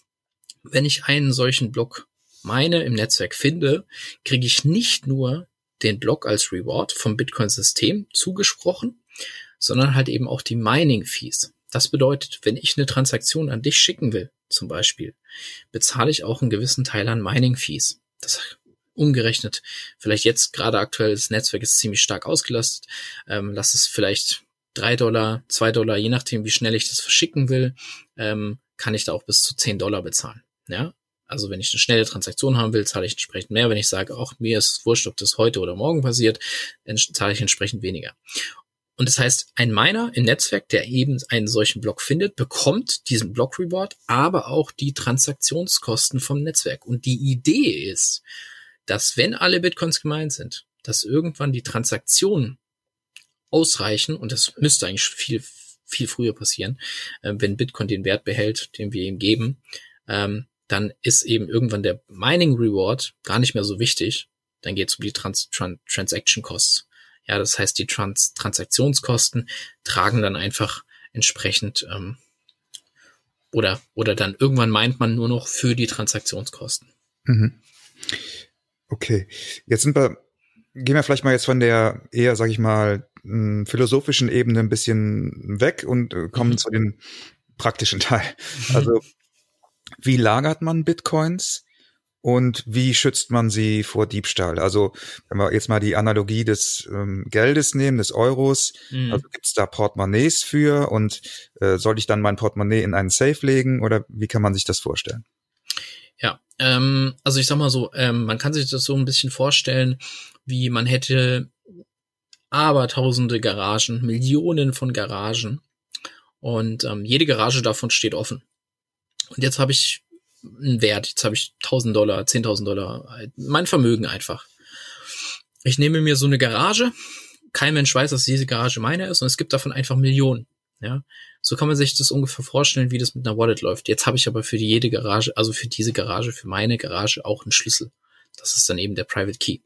wenn ich einen solchen Block meine im Netzwerk finde, kriege ich nicht nur den Block als Reward vom Bitcoin-System zugesprochen, sondern halt eben auch die Mining-Fees. Das bedeutet, wenn ich eine Transaktion an dich schicken will, zum Beispiel, bezahle ich auch einen gewissen Teil an Mining-Fees. Das umgerechnet, vielleicht jetzt gerade aktuell das Netzwerk ist ziemlich stark ausgelastet, ähm, lass es vielleicht drei Dollar, zwei Dollar, je nachdem, wie schnell ich das verschicken will, ähm, kann ich da auch bis zu zehn Dollar bezahlen. Ja, also wenn ich eine schnelle Transaktion haben will, zahle ich entsprechend mehr. Wenn ich sage, auch mir ist wurscht, ob das heute oder morgen passiert, zahle ich entsprechend weniger. Und das heißt, ein Miner im Netzwerk, der eben einen solchen Block findet, bekommt diesen Block Reward, aber auch die Transaktionskosten vom Netzwerk. Und die Idee ist, dass wenn alle Bitcoins gemeint sind, dass irgendwann die Transaktionen ausreichen, und das müsste eigentlich viel, viel früher passieren, äh, wenn Bitcoin den Wert behält, den wir ihm geben, ähm, dann ist eben irgendwann der Mining Reward gar nicht mehr so wichtig. Dann geht es um die Trans Trans Transaction Costs. Ja, das heißt, die Trans Transaktionskosten tragen dann einfach entsprechend ähm, oder oder dann irgendwann meint man nur noch für die Transaktionskosten. Mhm. Okay, jetzt sind wir gehen wir vielleicht mal jetzt von der eher, sag ich mal, philosophischen Ebene ein bisschen weg und äh, kommen mhm. zu dem praktischen Teil. Also wie lagert man Bitcoins und wie schützt man sie vor Diebstahl? Also wenn wir jetzt mal die Analogie des ähm, Geldes nehmen, des Euros, mhm. also gibt es da Portemonnaies für und äh, soll ich dann mein Portemonnaie in einen Safe legen oder wie kann man sich das vorstellen? Ja, ähm, also ich sag mal so, ähm, man kann sich das so ein bisschen vorstellen, wie man hätte abertausende Garagen, Millionen von Garagen und ähm, jede Garage davon steht offen. Und jetzt habe ich einen Wert, jetzt habe ich 1000 Dollar, 10.000 Dollar, mein Vermögen einfach. Ich nehme mir so eine Garage, kein Mensch weiß, dass diese Garage meine ist und es gibt davon einfach Millionen. Ja, so kann man sich das ungefähr vorstellen, wie das mit einer Wallet läuft. Jetzt habe ich aber für jede Garage, also für diese Garage, für meine Garage auch einen Schlüssel. Das ist dann eben der Private Key.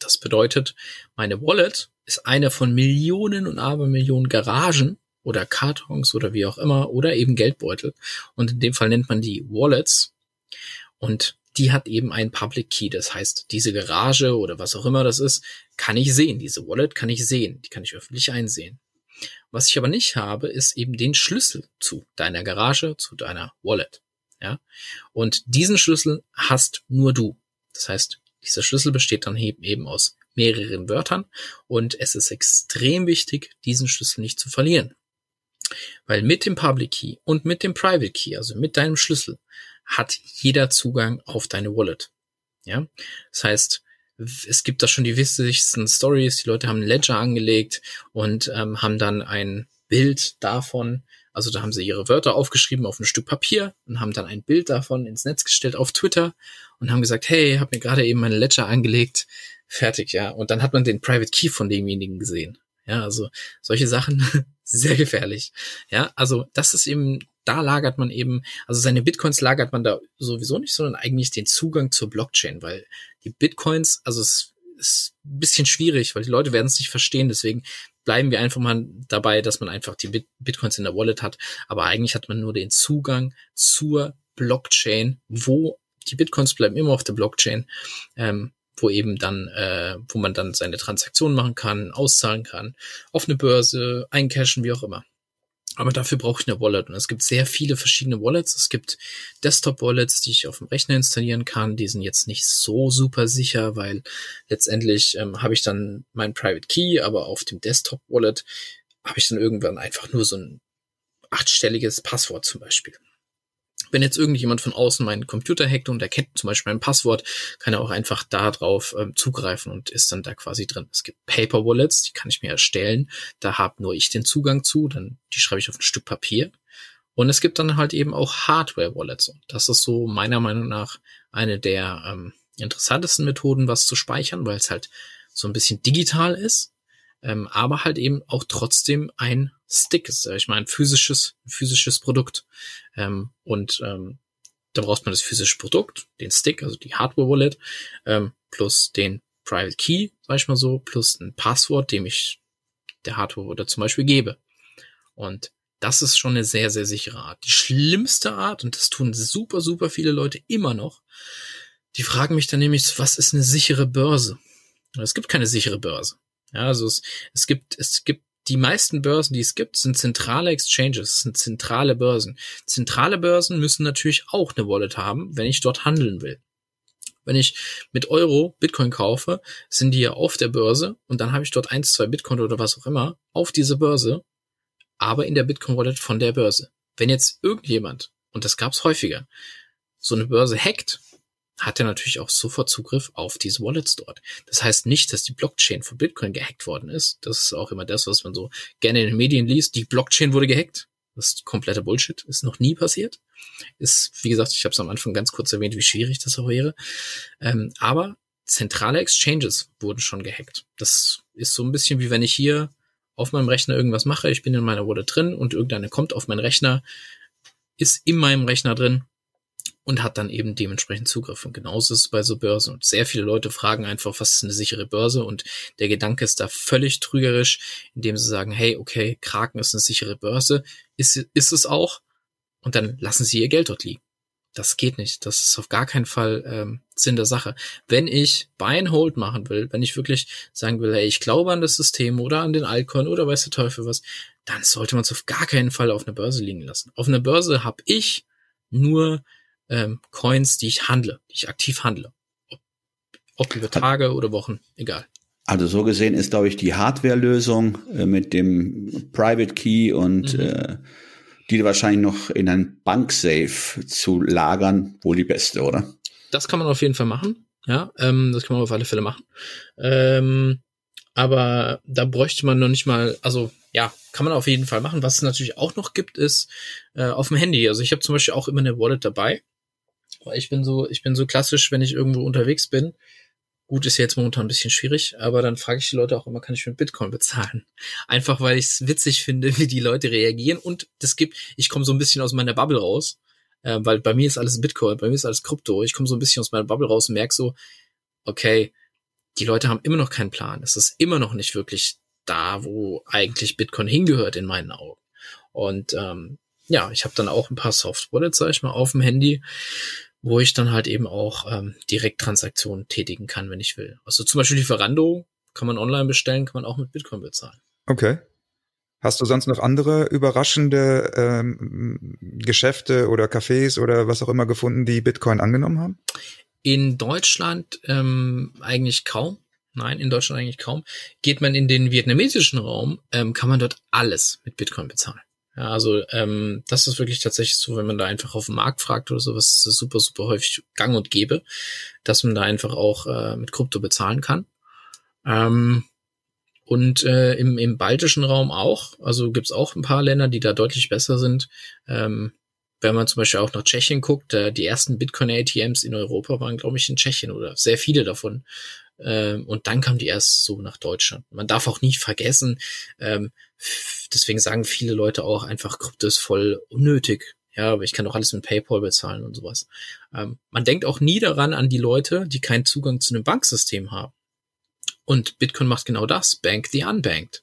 Das bedeutet, meine Wallet ist eine von Millionen und Abermillionen Garagen, oder Kartons oder wie auch immer oder eben Geldbeutel. Und in dem Fall nennt man die Wallets. Und die hat eben einen Public Key. Das heißt, diese Garage oder was auch immer das ist, kann ich sehen. Diese Wallet kann ich sehen. Die kann ich öffentlich einsehen. Was ich aber nicht habe, ist eben den Schlüssel zu deiner Garage, zu deiner Wallet. Ja. Und diesen Schlüssel hast nur du. Das heißt, dieser Schlüssel besteht dann eben aus mehreren Wörtern und es ist extrem wichtig, diesen Schlüssel nicht zu verlieren. Weil mit dem Public Key und mit dem Private Key, also mit deinem Schlüssel, hat jeder Zugang auf deine Wallet. Ja, das heißt, es gibt da schon die wichtigsten Stories. Die Leute haben ein Ledger angelegt und ähm, haben dann ein Bild davon. Also da haben sie ihre Wörter aufgeschrieben auf ein Stück Papier und haben dann ein Bild davon ins Netz gestellt auf Twitter und haben gesagt, hey, hab mir gerade eben meine Ledger angelegt. Fertig, ja. Und dann hat man den Private Key von demjenigen gesehen. Ja, also solche Sachen [laughs] sehr gefährlich. Ja, also das ist eben, da lagert man eben, also seine Bitcoins lagert man da sowieso nicht, sondern eigentlich den Zugang zur Blockchain, weil die Bitcoins, also es ist ein bisschen schwierig, weil die Leute werden es nicht verstehen, deswegen bleiben wir einfach mal dabei, dass man einfach die Bit Bitcoins in der Wallet hat, aber eigentlich hat man nur den Zugang zur Blockchain, wo die Bitcoins bleiben immer auf der Blockchain, ähm, wo eben dann, äh, wo man dann seine Transaktionen machen kann, auszahlen kann, auf eine Börse, eincashen, wie auch immer. Aber dafür brauche ich eine Wallet. Und es gibt sehr viele verschiedene Wallets. Es gibt Desktop-Wallets, die ich auf dem Rechner installieren kann. Die sind jetzt nicht so super sicher, weil letztendlich ähm, habe ich dann mein Private Key, aber auf dem Desktop-Wallet habe ich dann irgendwann einfach nur so ein achtstelliges Passwort zum Beispiel. Wenn jetzt irgendjemand von außen meinen Computer hackt und erkennt zum Beispiel mein Passwort, kann er auch einfach da drauf ähm, zugreifen und ist dann da quasi drin. Es gibt Paper Wallets, die kann ich mir erstellen. Da habe nur ich den Zugang zu, dann die schreibe ich auf ein Stück Papier. Und es gibt dann halt eben auch Hardware Wallets. Und das ist so meiner Meinung nach eine der ähm, interessantesten Methoden, was zu speichern, weil es halt so ein bisschen digital ist ähm, aber halt eben auch trotzdem ein Stick ist, ich meine, ein physisches, physisches Produkt. Ähm, und ähm, da braucht man das physische Produkt, den Stick, also die Hardware-Wallet, ähm, plus den Private Key, sag ich mal so, plus ein Passwort, dem ich der Hardware-Wallet zum Beispiel gebe. Und das ist schon eine sehr, sehr sichere Art. Die schlimmste Art, und das tun super, super viele Leute immer noch, die fragen mich dann nämlich, was ist eine sichere Börse? Es gibt keine sichere Börse. Ja, also es, es gibt, es gibt die meisten Börsen, die es gibt, sind zentrale Exchanges, sind zentrale Börsen. Zentrale Börsen müssen natürlich auch eine Wallet haben, wenn ich dort handeln will. Wenn ich mit Euro Bitcoin kaufe, sind die ja auf der Börse und dann habe ich dort eins, zwei Bitcoin oder was auch immer auf diese Börse, aber in der Bitcoin Wallet von der Börse. Wenn jetzt irgendjemand, und das gab es häufiger, so eine Börse hackt hat er natürlich auch sofort Zugriff auf diese Wallets dort. Das heißt nicht, dass die Blockchain von Bitcoin gehackt worden ist. Das ist auch immer das, was man so gerne in den Medien liest. Die Blockchain wurde gehackt. Das ist kompletter Bullshit. Ist noch nie passiert. Ist, wie gesagt, ich habe es am Anfang ganz kurz erwähnt, wie schwierig das auch wäre. Ähm, aber zentrale Exchanges wurden schon gehackt. Das ist so ein bisschen wie wenn ich hier auf meinem Rechner irgendwas mache. Ich bin in meiner Wallet drin und irgendeine kommt auf meinen Rechner, ist in meinem Rechner drin und hat dann eben dementsprechend Zugriff. Und genauso ist es bei so Börsen. Und sehr viele Leute fragen einfach, was ist eine sichere Börse? Und der Gedanke ist da völlig trügerisch, indem sie sagen, hey, okay, Kraken ist eine sichere Börse. Ist, ist es auch? Und dann lassen sie ihr Geld dort liegen. Das geht nicht. Das ist auf gar keinen Fall ähm, Sinn der Sache. Wenn ich Buy and Hold machen will, wenn ich wirklich sagen will, hey, ich glaube an das System oder an den Altcoin oder weiß der Teufel was, dann sollte man es auf gar keinen Fall auf einer Börse liegen lassen. Auf einer Börse habe ich nur ähm, Coins, die ich handle, die ich aktiv handle. Ob, ob über Tage oder Wochen, egal. Also so gesehen ist, glaube ich, die Hardware-Lösung äh, mit dem Private Key und mhm. äh, die wahrscheinlich noch in ein Banksafe zu lagern, wohl die beste, oder? Das kann man auf jeden Fall machen. Ja, ähm, das kann man auf alle Fälle machen. Ähm, aber da bräuchte man noch nicht mal, also ja, kann man auf jeden Fall machen. Was es natürlich auch noch gibt, ist äh, auf dem Handy. Also ich habe zum Beispiel auch immer eine Wallet dabei. Ich bin so, ich bin so klassisch, wenn ich irgendwo unterwegs bin. Gut, ist jetzt momentan ein bisschen schwierig, aber dann frage ich die Leute auch immer, kann ich mit Bitcoin bezahlen? [laughs] Einfach weil ich es witzig finde, [laughs] wie die Leute reagieren und das gibt, ich komme so ein bisschen aus meiner Bubble raus, äh, weil bei mir ist alles Bitcoin, bei mir ist alles Krypto. Ich komme so ein bisschen aus meiner Bubble raus und merke so, okay, die Leute haben immer noch keinen Plan. Es ist immer noch nicht wirklich da, wo eigentlich Bitcoin hingehört in meinen Augen. Und ähm, ja, ich habe dann auch ein paar Soft Wallets, sag ich mal, auf dem Handy, wo ich dann halt eben auch ähm, direkt Transaktionen tätigen kann, wenn ich will. Also zum Beispiel Lieferando kann man online bestellen, kann man auch mit Bitcoin bezahlen. Okay. Hast du sonst noch andere überraschende ähm, Geschäfte oder Cafés oder was auch immer gefunden, die Bitcoin angenommen haben? In Deutschland ähm, eigentlich kaum. Nein, in Deutschland eigentlich kaum. Geht man in den vietnamesischen Raum, ähm, kann man dort alles mit Bitcoin bezahlen. Ja, also ähm, das ist wirklich tatsächlich so, wenn man da einfach auf dem Markt fragt oder sowas, ist das super, super häufig gang und gäbe, dass man da einfach auch äh, mit Krypto bezahlen kann. Ähm, und äh, im, im baltischen Raum auch. Also gibt's auch ein paar Länder, die da deutlich besser sind. Ähm, wenn man zum Beispiel auch nach Tschechien guckt, äh, die ersten Bitcoin-ATMs in Europa waren, glaube ich, in Tschechien oder sehr viele davon. Ähm, und dann kam die erst so nach Deutschland. Man darf auch nie vergessen, ähm, deswegen sagen viele Leute auch einfach, Krypto ist voll unnötig. Ja, aber ich kann doch alles mit PayPal bezahlen und sowas. Ähm, man denkt auch nie daran an die Leute, die keinen Zugang zu einem Banksystem haben. Und Bitcoin macht genau das, Bank the Unbanked.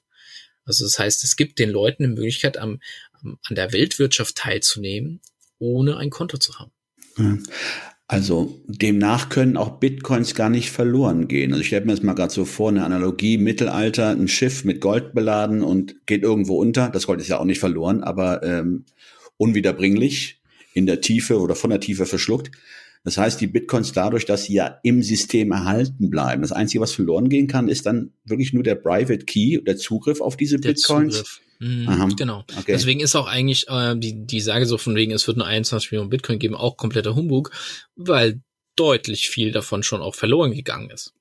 Also das heißt, es gibt den Leuten eine Möglichkeit, am, am, an der Weltwirtschaft teilzunehmen, ohne ein Konto zu haben. Also demnach können auch Bitcoins gar nicht verloren gehen. Also ich stelle mir das mal gerade so vor, eine Analogie, Mittelalter, ein Schiff mit Gold beladen und geht irgendwo unter. Das Gold ist ja auch nicht verloren, aber ähm, unwiederbringlich in der Tiefe oder von der Tiefe verschluckt. Das heißt, die Bitcoins dadurch, dass sie ja im System erhalten bleiben. Das Einzige, was verloren gehen kann, ist dann wirklich nur der Private Key, der Zugriff auf diese der Bitcoins. Zugriff. Mhm, genau. Okay. Deswegen ist auch eigentlich äh, die, die Sage so von wegen, es wird nur 21 Millionen Bitcoin geben, auch kompletter Humbug, weil deutlich viel davon schon auch verloren gegangen ist.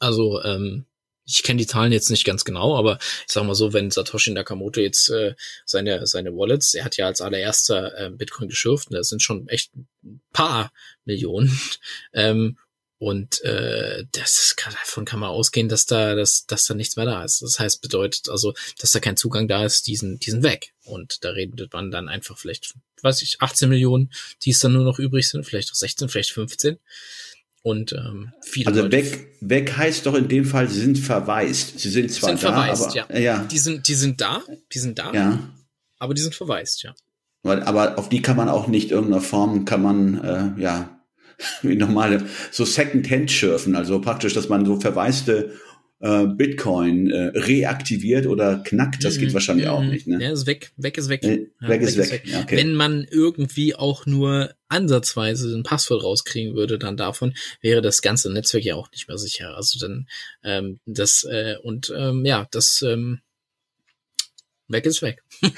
Also ähm, ich kenne die Zahlen jetzt nicht ganz genau, aber ich sag mal so, wenn Satoshi Nakamoto jetzt äh, seine seine Wallets, er hat ja als allererster äh, Bitcoin geschürft, das sind schon echt ein paar Millionen. [laughs] Ähm, und äh, das kann, davon kann man ausgehen, dass da, dass, dass da nichts mehr da ist. Das heißt, bedeutet also, dass da kein Zugang da ist, diesen, diesen weg. Und da redet man dann einfach vielleicht, weiß ich, 18 Millionen, die es dann nur noch übrig sind, vielleicht auch 16, vielleicht 15. Und ähm, viele Also Leute weg, weg heißt doch in dem Fall, sie sind verwaist. Sie sind zwar sind da, verwaist, aber ja. ja. Die sind, die sind da, die sind da, ja. aber die sind verwaist, ja. Weil, aber auf die kann man auch nicht irgendeiner Form, kann man, äh, ja, [laughs] wie normale, so Second-Hand schürfen, also praktisch, dass man so verwaiste äh, Bitcoin äh, reaktiviert oder knackt, das geht Mhm, wahrscheinlich auch mhm. nicht, ne? Ja, ist weg, weg ist weg. Äh, Ja, weg ist weg. Ja, okay. Wenn man irgendwie auch nur ansatzweise ein Passwort rauskriegen würde, dann davon wäre das ganze Netzwerk ja auch nicht mehr sicher. Also dann ähm, das äh, und ähm, ja, das ähm, weg ist weg. [laughs]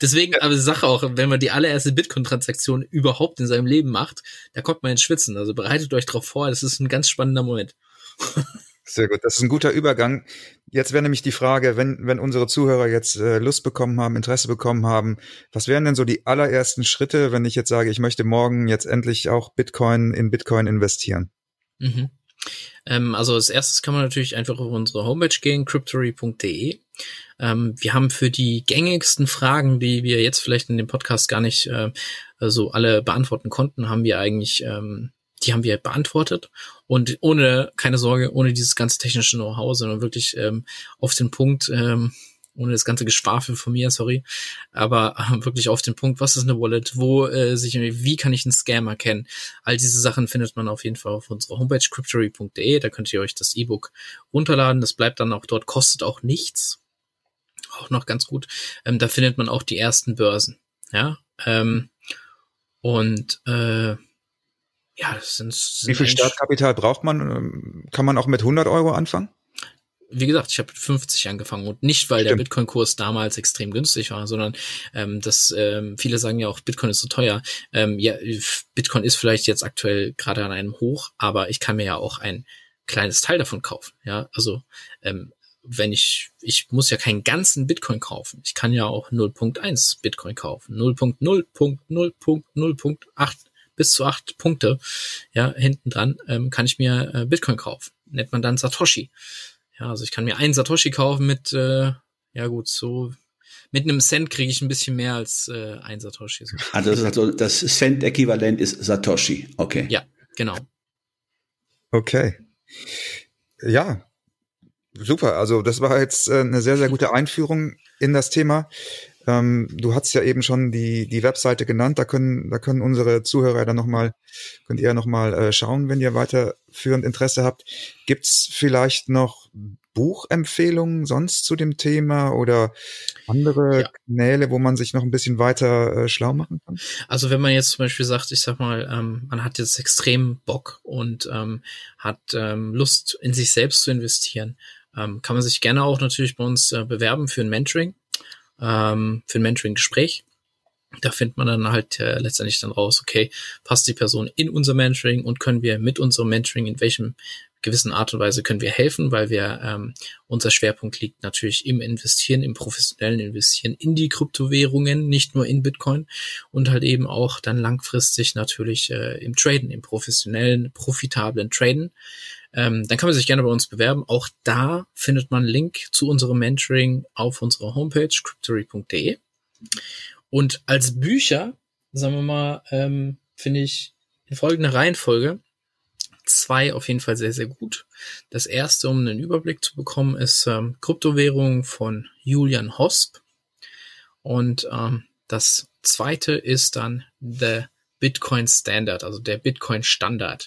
Deswegen, aber Sache auch, wenn man die allererste Bitcoin-Transaktion überhaupt in seinem Leben macht, da kommt man ins Schwitzen. Also bereitet euch drauf vor, das ist ein ganz spannender Moment. Sehr gut, das ist ein guter Übergang. Jetzt wäre nämlich die Frage, wenn, wenn unsere Zuhörer jetzt äh, Lust bekommen haben, Interesse bekommen haben, was wären denn so die allerersten Schritte, wenn ich jetzt sage, ich möchte morgen jetzt endlich auch Bitcoin in Bitcoin investieren? Mhm. Ähm, also als erstes kann man natürlich einfach auf unsere Homepage gehen, cryptory.de. Ähm, wir haben für die gängigsten Fragen, die wir jetzt vielleicht in dem Podcast gar nicht äh, so alle beantworten konnten, haben wir eigentlich, ähm, die haben wir beantwortet. Und ohne, keine Sorge, ohne dieses ganze technische Know-how, sondern wirklich ähm, auf den Punkt, ähm, ohne das ganze Geschwafel von mir, sorry, aber äh, wirklich auf den Punkt, was ist eine Wallet, wo äh, sich, wie kann ich einen Scam erkennen? All diese Sachen findet man auf jeden Fall auf unserer Homepage cryptory.de, da könnt ihr euch das E-Book runterladen, das bleibt dann auch dort, kostet auch nichts, auch noch ganz gut, ähm, da findet man auch die ersten Börsen, ja, ähm, und äh, ja, das sind, sind Wie viel Startkapital braucht man? Ähm, Kann man auch mit 100 Euro anfangen? wie gesagt, ich habe mit 50 angefangen und nicht, weil der Stimmt. Bitcoin-Kurs damals extrem günstig war, sondern ähm, das ähm, viele sagen ja auch, Bitcoin ist so teuer. Ähm, ja, Bitcoin ist vielleicht jetzt aktuell gerade an einem Hoch, aber ich kann mir ja auch ein kleines Teil davon kaufen. Ja, also ähm, wenn ich, ich muss ja keinen ganzen Bitcoin kaufen. Ich kann ja auch 0.1 Bitcoin kaufen. 0.0.0.0.8 bis zu 8 Punkte, ja, hinten dran, ähm, kann ich mir äh, Bitcoin kaufen. Nennt man dann Satoshi. Ja, also ich kann mir einen Satoshi kaufen mit, äh, ja gut, so mit einem Cent kriege ich ein bisschen mehr als äh, ein Satoshi. So. Also das, ist also das Cent-Äquivalent ist Satoshi. Okay. Ja, genau. Okay. Ja, super. Also das war jetzt äh, eine sehr, sehr gute Einführung in das Thema. Ähm, du hast ja eben schon die, die Webseite genannt. Da können, da können unsere Zuhörer dann nochmal, könnt ihr nochmal äh, schauen, wenn ihr weiterführend Interesse habt. Gibt's vielleicht noch Buchempfehlungen sonst zu dem Thema oder andere Ja. Kanäle, wo man sich noch ein bisschen weiter äh, schlau machen kann? Also wenn man jetzt zum Beispiel sagt, ich sag mal, ähm, man hat jetzt extrem Bock und ähm, hat ähm, Lust, in sich selbst zu investieren, ähm, kann man sich gerne auch natürlich bei uns äh, bewerben für ein Mentoring. Ähm, für ein Mentoring-Gespräch. Da findet man dann halt äh, letztendlich dann raus, okay, passt die Person in unser Mentoring und können wir mit unserem Mentoring in welchem gewissen Art und Weise können wir helfen, weil wir ähm, unser Schwerpunkt liegt natürlich im Investieren, im professionellen Investieren in die Kryptowährungen, nicht nur in Bitcoin und halt eben auch dann langfristig natürlich äh, im Traden, im professionellen, profitablen Traden. Ähm, dann kann man sich gerne bei uns bewerben. Auch da findet man Link zu unserem Mentoring auf unserer Homepage cryptory.de. Und als Bücher, sagen wir mal, ähm, finde ich in folgender Reihenfolge zwei auf jeden Fall sehr, sehr gut. Das erste, um einen Überblick zu bekommen, ist ähm, Kryptowährung von Julian Hosp. Und ähm, das zweite ist dann The Bitcoin Standard, also der Bitcoin Standard.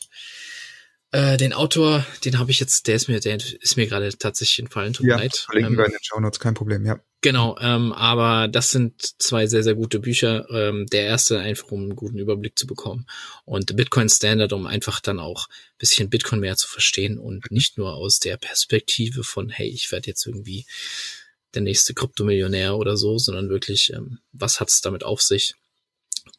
Äh, den Autor, den habe ich jetzt, der ist mir, der ist mir gerade tatsächlich entfallen, tut ja, mir leid. Verlinken Ähm, wir in den Shownotes, kein Problem, ja. Genau, ähm, aber das sind zwei sehr, sehr gute Bücher. Ähm, der erste einfach, um einen guten Überblick zu bekommen und Bitcoin Standard, um einfach dann auch ein bisschen Bitcoin mehr zu verstehen und nicht nur aus der Perspektive von, hey, ich werde jetzt irgendwie der nächste Kryptomillionär oder so, sondern wirklich, ähm, was hat es damit auf sich?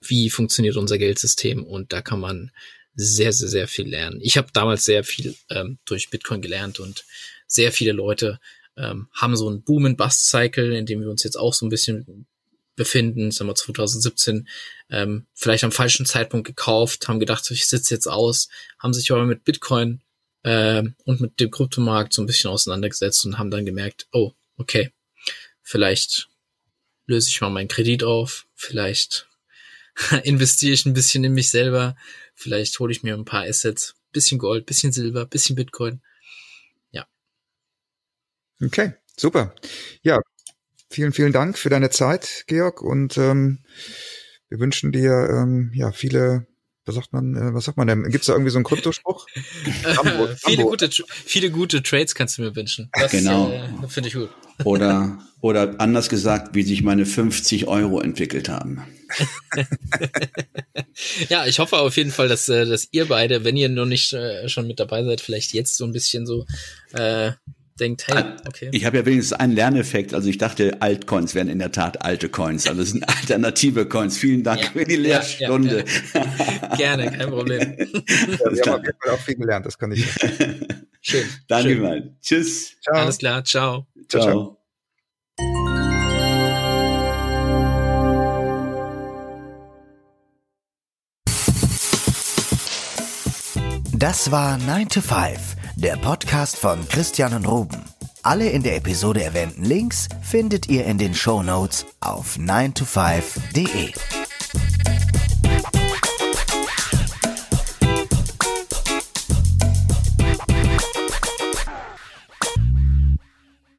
Wie funktioniert unser Geldsystem? Und da kann man sehr, sehr, sehr viel lernen. Ich habe damals sehr viel ähm, durch Bitcoin gelernt und sehr viele Leute ähm, haben so einen Boom and Bust Cycle, in dem wir uns jetzt auch so ein bisschen befinden, sagen wir 2017, ähm, vielleicht am falschen Zeitpunkt gekauft, haben gedacht, ich sitze jetzt aus, haben sich aber mit Bitcoin ähm, und mit dem Kryptomarkt so ein bisschen auseinandergesetzt und haben dann gemerkt, oh, okay, vielleicht löse ich mal meinen Kredit auf, vielleicht [laughs] investiere ich ein bisschen in mich selber, vielleicht hole ich mir ein paar Assets, bisschen Gold, bisschen Silber, bisschen Bitcoin. Okay, super. Ja, vielen, vielen Dank für deine Zeit, Georg, und ähm, wir wünschen dir ähm, ja viele, was sagt man, äh, was sagt man denn? Gibt's da irgendwie so einen Kryptospruch? [laughs] Viele, gute, viele gute Trades kannst du mir wünschen. Das Genau. äh, finde ich gut. [laughs] Oder, oder anders gesagt, wie sich meine 50 Euro entwickelt haben. [laughs] Ja, ich hoffe auf jeden Fall, dass, äh, dass ihr beide, wenn ihr noch nicht äh, schon mit dabei seid, vielleicht jetzt so ein bisschen so äh, denkt, hey, okay. Ich habe ja wenigstens einen Lerneffekt. Also ich dachte, Altcoins wären in der Tat alte Coins. Also es sind [laughs] alternative Coins. Vielen Dank Ja. für die Ja, ja, Lehrstunde. Gerne, kein Problem. [laughs] Ja, wir haben auf jeden Fall auch viel gelernt, das kann ich. [laughs] Schön. Danke schön. mal. Tschüss. Ciao. Alles klar, ciao. Ciao, ciao. Ciao. Das war 9 to 5, der Podcast von Christian und Ruben. Alle in der Episode erwähnten Links findet ihr in den Show Notes auf 9to5.de.